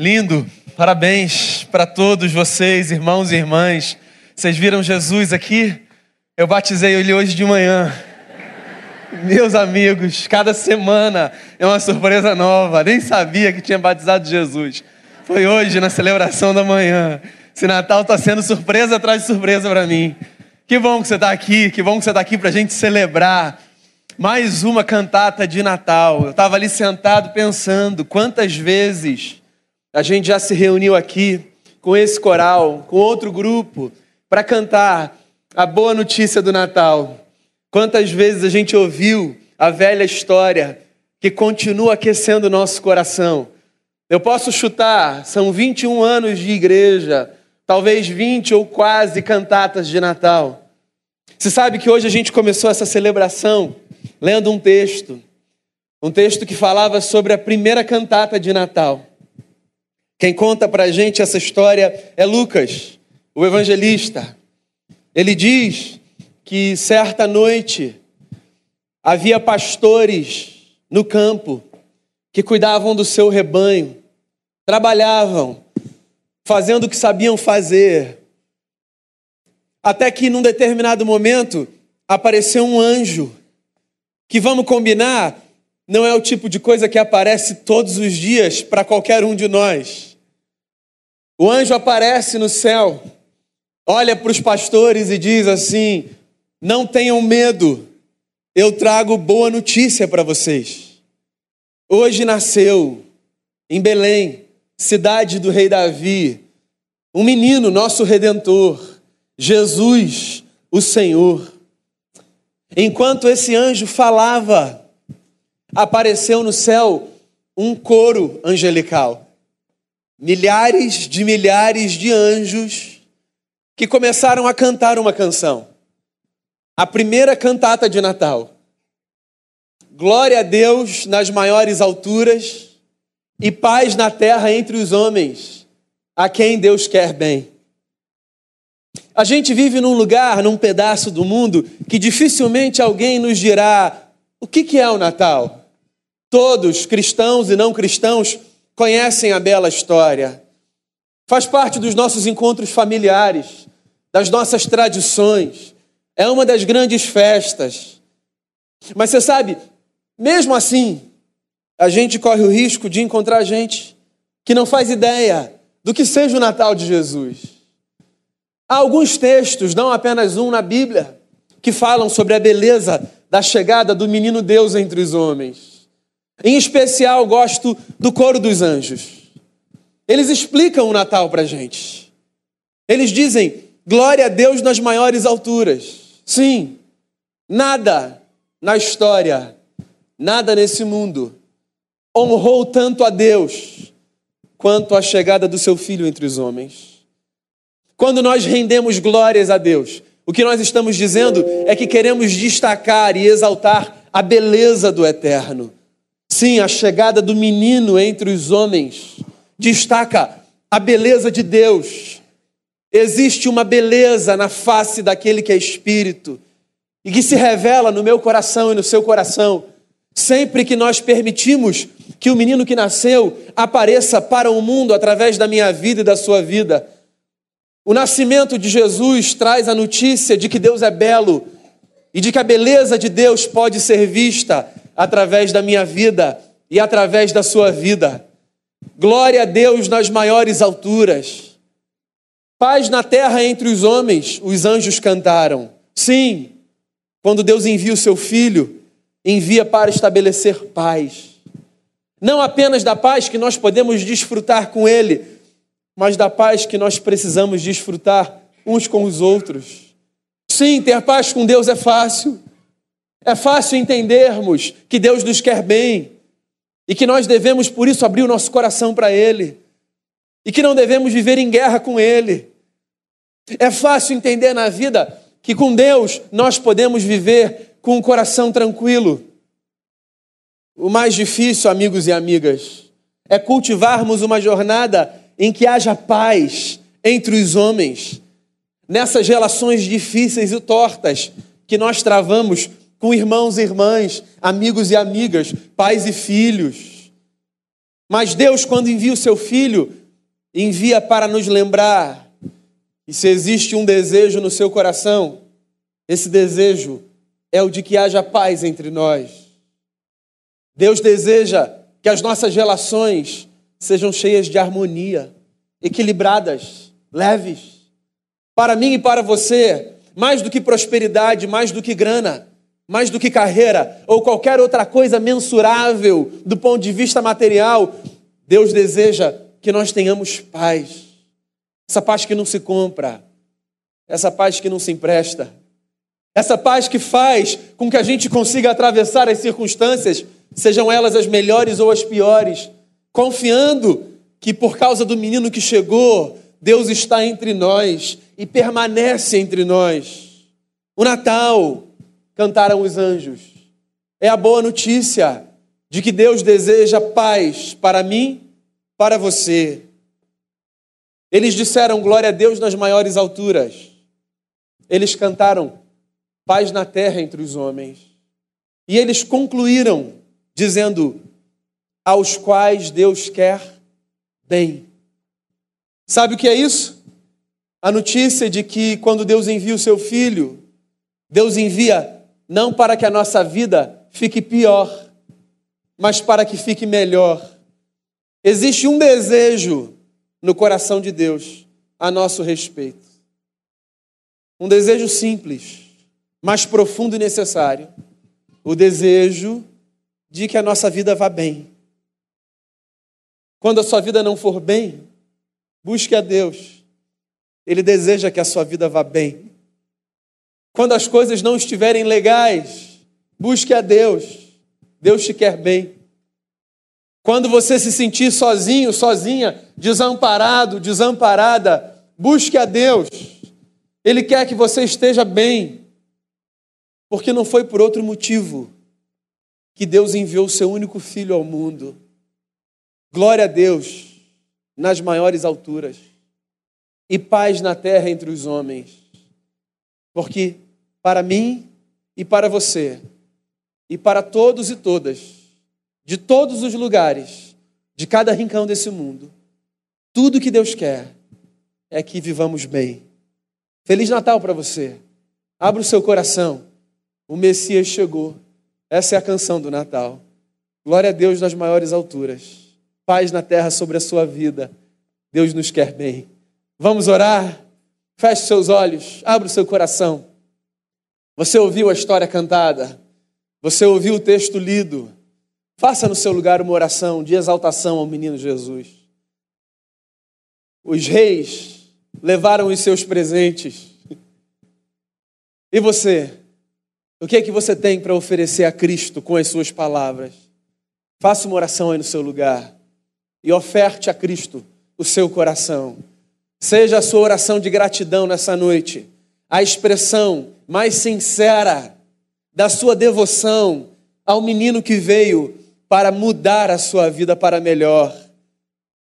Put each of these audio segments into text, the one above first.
Lindo. Parabéns para todos vocês, irmãos e irmãs. Vocês viram Jesus aqui? Eu batizei ele hoje de manhã. Meus amigos, cada semana é uma surpresa nova. Nem sabia que tinha batizado Jesus. Foi hoje na celebração da manhã. Esse Natal está sendo surpresa atrás de surpresa para mim. Que bom que você está aqui, que bom que você está aqui para a gente celebrar mais uma cantata de Natal. Eu estava ali sentado pensando quantas vezes a gente já se reuniu aqui com esse coral, com outro grupo, para cantar a boa notícia do Natal. Quantas vezes a gente ouviu a velha história que continua aquecendo o nosso coração. Eu posso chutar, são 21 anos de igreja, talvez 20 ou quase cantatas de Natal. Você sabe que hoje a gente começou essa celebração lendo um texto, um texto que falava sobre a primeira cantata de Natal. Quem conta para a gente essa história é Lucas, o evangelista. Ele diz que certa noite havia pastores no campo que cuidavam do seu rebanho, trabalhavam, fazendo o que sabiam fazer. Até que num determinado momento apareceu um anjo que vamos combinar, não é o tipo de coisa que aparece todos os dias para qualquer um de nós. O anjo aparece no céu, olha para os pastores e diz assim: Não tenham medo, eu trago boa notícia para vocês. Hoje nasceu em Belém, cidade do rei Davi, um menino, nosso redentor, Jesus, o Senhor. Enquanto esse anjo falava, apareceu no céu um coro angelical. Milhares de milhares de anjos que começaram a cantar uma canção. A primeira cantata de Natal. Glória a Deus nas maiores alturas e paz na terra entre os homens, a quem Deus quer bem. A gente vive num lugar, num pedaço do mundo, que dificilmente alguém nos dirá o que é o Natal. Todos, cristãos e não cristãos, conhecem a bela história. Faz parte dos nossos encontros familiares, das nossas tradições. É uma das grandes festas. Mas você sabe, mesmo assim, a gente corre o risco de encontrar gente que não faz ideia do que seja o Natal de Jesus. Há alguns textos, não apenas um na Bíblia, que falam sobre a beleza da chegada do menino Deus entre os homens. Em especial, gosto do coro dos anjos. Eles explicam o Natal para gente. Eles dizem: glória a Deus nas maiores alturas. Sim, nada na história, nada nesse mundo honrou tanto a Deus quanto a chegada do seu filho entre os homens. Quando nós rendemos glórias a Deus, o que nós estamos dizendo é que queremos destacar e exaltar a beleza do eterno. Sim, a chegada do menino entre os homens destaca a beleza de Deus. Existe uma beleza na face daquele que é espírito e que se revela no meu coração e no seu coração, sempre que nós permitimos que o menino que nasceu apareça para o mundo através da minha vida e da sua vida. O nascimento de Jesus traz a notícia de que Deus é belo e de que a beleza de Deus pode ser vista através da minha vida e através da sua vida. Glória a Deus nas maiores alturas. Paz na terra entre os homens, os anjos cantaram. Sim, quando Deus envia o seu filho, envia para estabelecer paz. Não apenas da paz que nós podemos desfrutar com ele, mas da paz que nós precisamos desfrutar uns com os outros. Sim, ter paz com Deus é fácil. É fácil entendermos que Deus nos quer bem e que nós devemos, por isso, abrir o nosso coração para Ele e que não devemos viver em guerra com Ele. É fácil entender na vida que com Deus nós podemos viver com um coração tranquilo. O mais difícil, amigos e amigas, é cultivarmos uma jornada em que haja paz entre os homens, nessas relações difíceis e tortas que nós travamos com irmãos e irmãs, amigos e amigas, pais e filhos. Mas Deus, quando envia o seu filho, envia para nos lembrar e se existe um desejo no seu coração, esse desejo é o de que haja paz entre nós. Deus deseja que as nossas relações sejam cheias de harmonia, equilibradas, leves. Para mim e para você, mais do que prosperidade, mais do que grana, mais do que carreira ou qualquer outra coisa mensurável do ponto de vista material, Deus deseja que nós tenhamos paz. Essa paz que não se compra, essa paz que não se empresta, essa paz que faz com que a gente consiga atravessar as circunstâncias, sejam elas as melhores ou as piores, confiando que por causa do menino que chegou, Deus está entre nós e permanece entre nós. O Natal, cantaram os anjos, é a boa notícia de que Deus deseja paz para mim, para você. Eles disseram glória a Deus nas maiores alturas. Eles cantaram paz na terra entre os homens. E eles concluíram dizendo aos quais Deus quer bem. Sabe o que é isso? A notícia de que quando Deus envia o seu filho, Deus envia não para que a nossa vida fique pior, mas para que fique melhor. Existe um desejo no coração de Deus a nosso respeito. Um desejo simples, mas profundo e necessário. O desejo de que a nossa vida vá bem. Quando a sua vida não for bem, busque a Deus. Ele deseja que a sua vida vá bem. Quando as coisas não estiverem legais, busque a Deus. Deus te quer bem. Quando você se sentir sozinho, sozinha, desamparado, desamparada, busque a Deus. Ele quer que você esteja bem, porque não foi por outro motivo que Deus enviou o seu único filho ao mundo. Glória a Deus nas maiores alturas e paz na terra entre os homens. Porque para mim e para você, e para todos e todas, de todos os lugares, de cada rincão desse mundo. Tudo que Deus quer é que vivamos bem. Feliz Natal para você. Abra o seu coração. O Messias chegou. Essa é a canção do Natal. Glória a Deus nas maiores alturas. Paz na terra sobre a sua vida. Deus nos quer bem. Vamos orar? Feche seus olhos, abra o seu coração. Você ouviu a história cantada? Você ouviu o texto lido? Faça no seu lugar uma oração de exaltação ao menino Jesus. Os reis levaram os seus presentes. E você? O que é que você tem para oferecer a Cristo com as suas palavras? Faça uma oração aí no seu lugar e oferte a Cristo o seu coração. Seja a sua oração de gratidão nessa noite, a expressão mais sincera da sua devoção ao menino que veio para mudar a sua vida para melhor.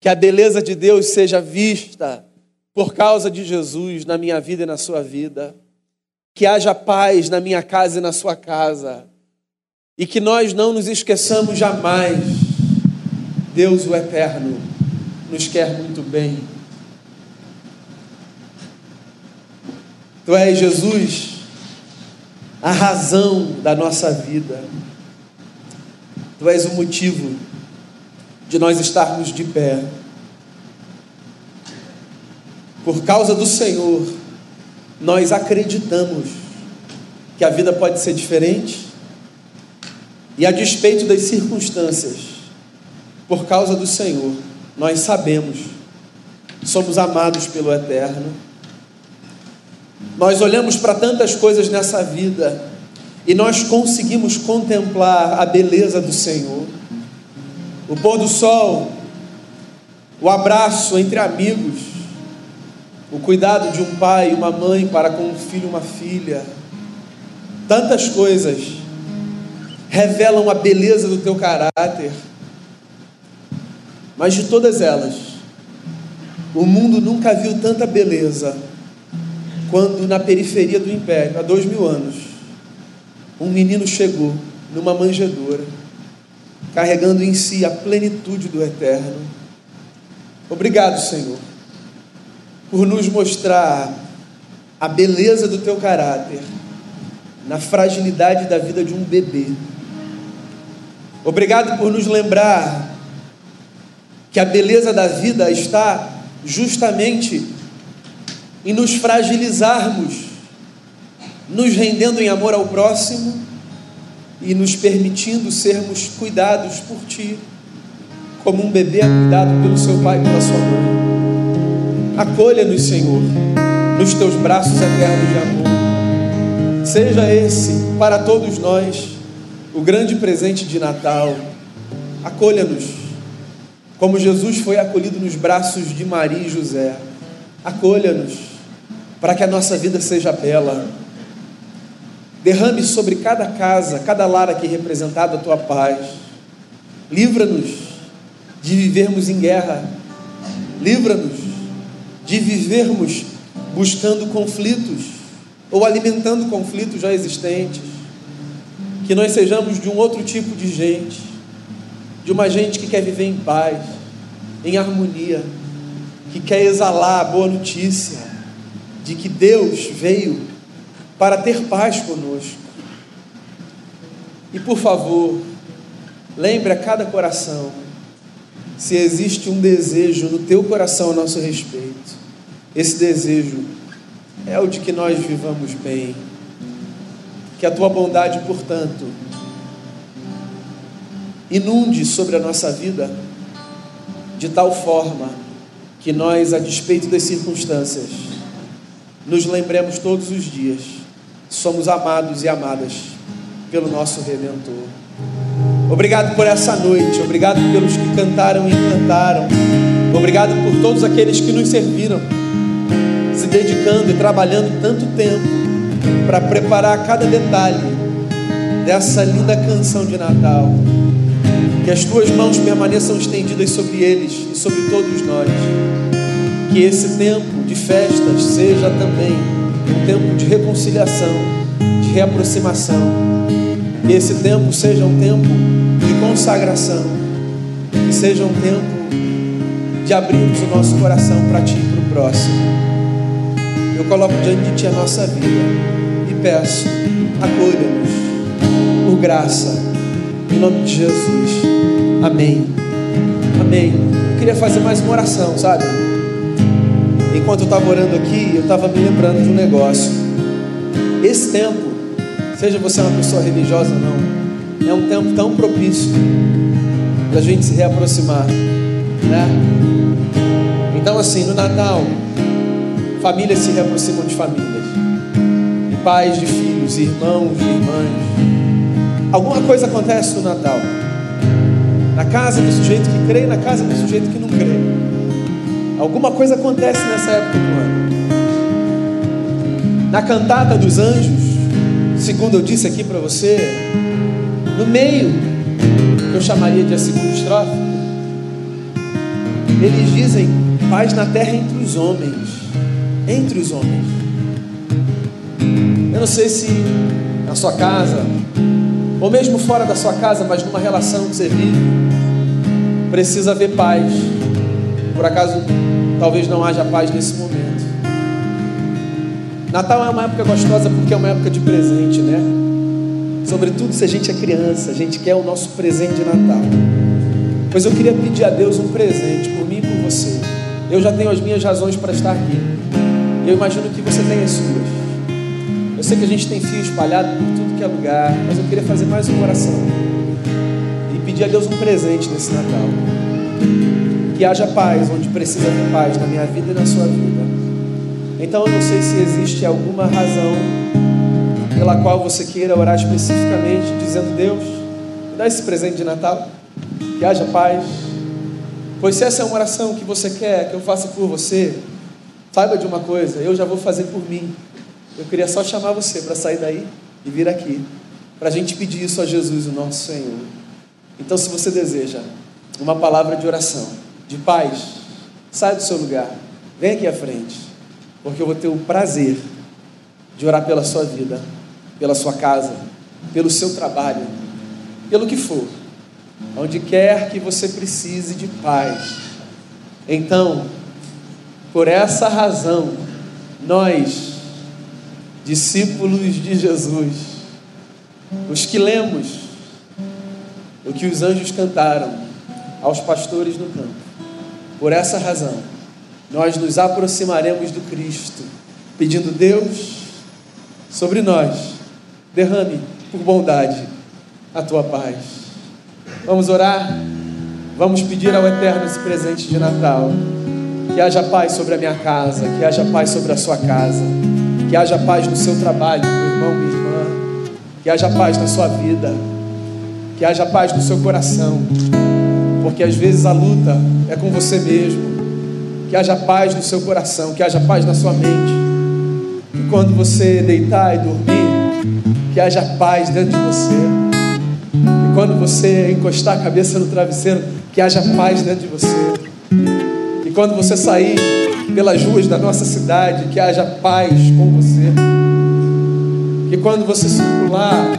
Que a beleza de Deus seja vista por causa de Jesus na minha vida e na sua vida. Que haja paz na minha casa e na sua casa. E que nós não nos esqueçamos jamais. Deus, o Eterno, nos quer muito bem. Tu és Jesus, a razão da nossa vida. Tu és o motivo de nós estarmos de pé. Por causa do Senhor, nós acreditamos que a vida pode ser diferente e a despeito das circunstâncias, por causa do Senhor, nós sabemos, somos amados pelo Eterno. Nós olhamos para tantas coisas nessa vida e nós conseguimos contemplar a beleza do Senhor. O pôr do sol, o abraço entre amigos, o cuidado de um pai e uma mãe para com um filho e uma filha. Tantas coisas revelam a beleza do teu caráter. Mas de todas elas, o mundo nunca viu tanta beleza quando na periferia do império, há dois mil anos, um menino chegou numa manjedoura carregando em si a plenitude do eterno. Obrigado, Senhor, por nos mostrar a beleza do teu caráter na fragilidade da vida de um bebê. Obrigado por nos lembrar que a beleza da vida está justamente em nos fragilizarmos, nos rendendo em amor ao próximo e nos permitindo sermos cuidados por Ti, como um bebê é cuidado pelo seu pai e pela sua mãe. Acolha-nos, Senhor, nos Teus braços eternos de amor. Seja esse, para todos nós, o grande presente de Natal. Acolha-nos, como Jesus foi acolhido nos braços de Maria e José. Acolha-nos para que a nossa vida seja bela. Derrame sobre cada casa, cada lar aqui representado a tua paz. Livra-nos de vivermos em guerra. Livra-nos de vivermos buscando conflitos ou alimentando conflitos já existentes. Que nós sejamos de um outro tipo de gente, de uma gente que quer viver em paz, em harmonia, que quer exalar a boa notícia, de que Deus veio para ter paz conosco. E por favor, lembre a cada coração se existe um desejo no teu coração a nosso respeito. Esse desejo é o de que nós vivamos bem. Que a tua bondade, portanto, inunde sobre a nossa vida de tal forma que nós, a despeito das circunstâncias, nos lembremos todos os dias, somos amados e amadas pelo nosso Redentor. Obrigado por essa noite, obrigado pelos que cantaram e cantaram, obrigado por todos aqueles que nos serviram, se dedicando e trabalhando tanto tempo para preparar cada detalhe dessa linda canção de Natal. Que as tuas mãos permaneçam estendidas sobre eles e sobre todos nós. Que esse tempo de festas seja também um tempo de reconciliação, de reaproximação. Que esse tempo seja um tempo de consagração, que seja um tempo de abrirmos o nosso coração para Ti e para o próximo. Eu coloco diante de Ti a nossa vida e peço, acolha-nos por graça, em nome de Jesus. Amém. Amém. Eu queria fazer mais uma oração, sabe? enquanto eu estava orando aqui, eu estava me lembrando de um negócio. Esse tempo, seja você uma pessoa religiosa ou não, é um tempo tão propício para a gente se reaproximar, né? Então, assim, no Natal, famílias se reaproximam de famílias, e pais de filhos, irmãos de irmãs. Alguma coisa acontece no Natal, na casa do sujeito que crê na casa do sujeito que não crê. Alguma coisa acontece nessa época do ano. Na cantata dos anjos, segundo eu disse aqui para você, no meio, que eu chamaria de a segunda estrofe, eles dizem paz na terra entre os homens. Entre os homens. Eu não sei se na sua casa, ou mesmo fora da sua casa, mas numa relação que você vive, precisa haver paz. Por acaso talvez não haja paz nesse momento. Natal é uma época gostosa porque é uma época de presente, né? Sobretudo se a gente é criança, a gente quer o nosso presente de Natal. Pois eu queria pedir a Deus um presente por mim e por você. Eu já tenho as minhas razões para estar aqui. Eu imagino que você tem as suas. Eu sei que a gente tem fio espalhado por tudo que é lugar, mas eu queria fazer mais uma oração e pedir a Deus um presente nesse Natal. Que haja paz onde precisa de paz na minha vida e na sua vida. Então eu não sei se existe alguma razão pela qual você queira orar especificamente, dizendo: Deus, me dá esse presente de Natal, que haja paz. Pois se essa é uma oração que você quer que eu faça por você, saiba de uma coisa: eu já vou fazer por mim. Eu queria só chamar você para sair daí e vir aqui, para a gente pedir isso a Jesus, o nosso Senhor. Então, se você deseja uma palavra de oração, de paz, sai do seu lugar, vem aqui à frente, porque eu vou ter o prazer de orar pela sua vida, pela sua casa, pelo seu trabalho, pelo que for. onde quer que você precise de paz. Então, por essa razão, nós, discípulos de Jesus, os que lemos o que os anjos cantaram aos pastores no campo, por essa razão, nós nos aproximaremos do Cristo, pedindo Deus sobre nós, derrame por bondade a tua paz. Vamos orar? Vamos pedir ao Eterno esse presente de Natal. Que haja paz sobre a minha casa, que haja paz sobre a sua casa, que haja paz no seu trabalho, meu irmão, minha irmã, que haja paz na sua vida, que haja paz no seu coração, porque às vezes a luta é com você mesmo. Que haja paz no seu coração, que haja paz na sua mente. Que quando você deitar e dormir, que haja paz dentro de você. E quando você encostar a cabeça no travesseiro, que haja paz dentro de você. E quando você sair pelas ruas da nossa cidade, que haja paz com você. Que quando você circular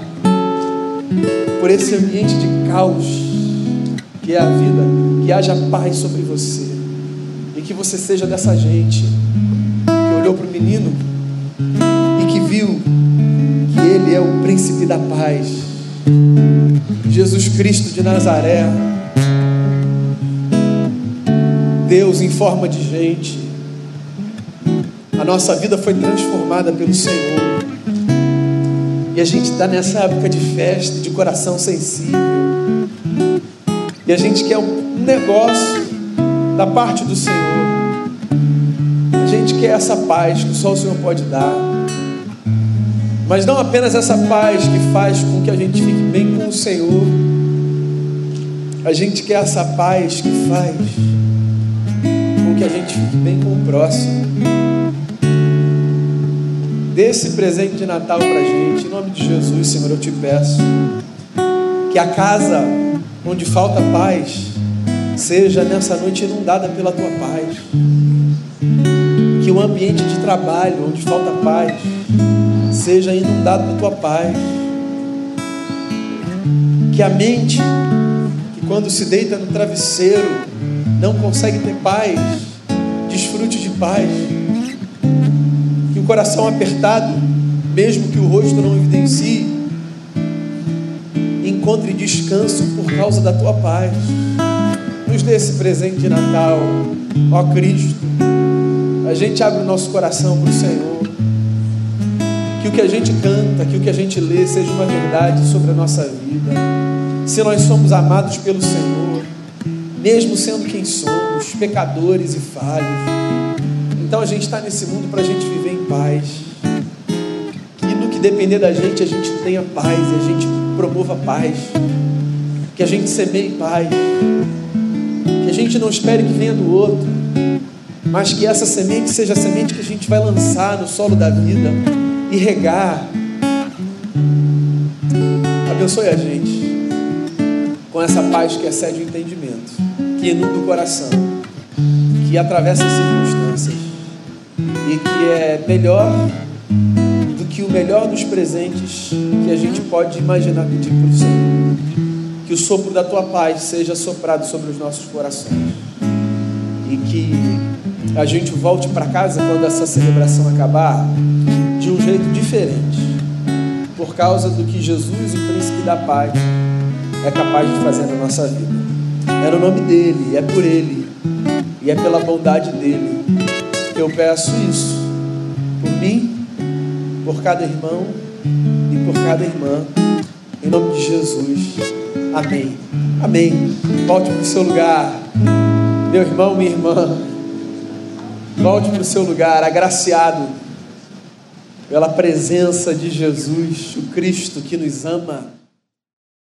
por esse ambiente de caos que é a vida, que haja paz sobre você e que você seja dessa gente que olhou para o menino e que viu que ele é o príncipe da paz, Jesus Cristo de Nazaré, Deus em forma de gente. A nossa vida foi transformada pelo Senhor. E a gente está nessa época de festa, de coração sensível. E a gente quer um negócio da parte do Senhor. A gente quer essa paz que só o Senhor pode dar. Mas não apenas essa paz que faz com que a gente fique bem com o Senhor. A gente quer essa paz que faz com que a gente fique bem com o próximo dê esse presente de Natal para gente. Em nome de Jesus, Senhor, eu te peço que a casa onde falta paz seja nessa noite inundada pela tua paz. Que o ambiente de trabalho onde falta paz seja inundado pela tua paz. Que a mente, que quando se deita no travesseiro, não consegue ter paz, desfrute de paz coração apertado, mesmo que o rosto não evidencie, encontre descanso por causa da tua paz. Nos dê esse presente de Natal, ó Cristo. A gente abre o nosso coração para o Senhor. Que o que a gente canta, que o que a gente lê seja uma verdade sobre a nossa vida. Se nós somos amados pelo Senhor, mesmo sendo quem somos, pecadores e falhos, então a gente está nesse mundo para a gente viver paz. Que no que depender da gente, a gente tenha paz e a gente promova paz. Que a gente semeie paz. Que a gente não espere que venha do outro. Mas que essa semente seja a semente que a gente vai lançar no solo da vida e regar. Abençoe a gente com essa paz que excede o entendimento, que inunda o coração, que atravessa as circunstâncias que é melhor do que o melhor dos presentes que a gente pode imaginar pedir para o Senhor. Que o sopro da tua paz seja soprado sobre os nossos corações e que a gente volte para casa quando essa celebração acabar de um jeito diferente, por causa do que Jesus, o príncipe da paz, é capaz de fazer na nossa vida. É no nome dele, é por ele e é pela bondade dele eu peço isso por mim, por cada irmão e por cada irmã, em nome de Jesus. Amém. Amém. Volte para o seu lugar, meu irmão, minha irmã. Volte para o seu lugar, agraciado pela presença de Jesus, o Cristo que nos ama.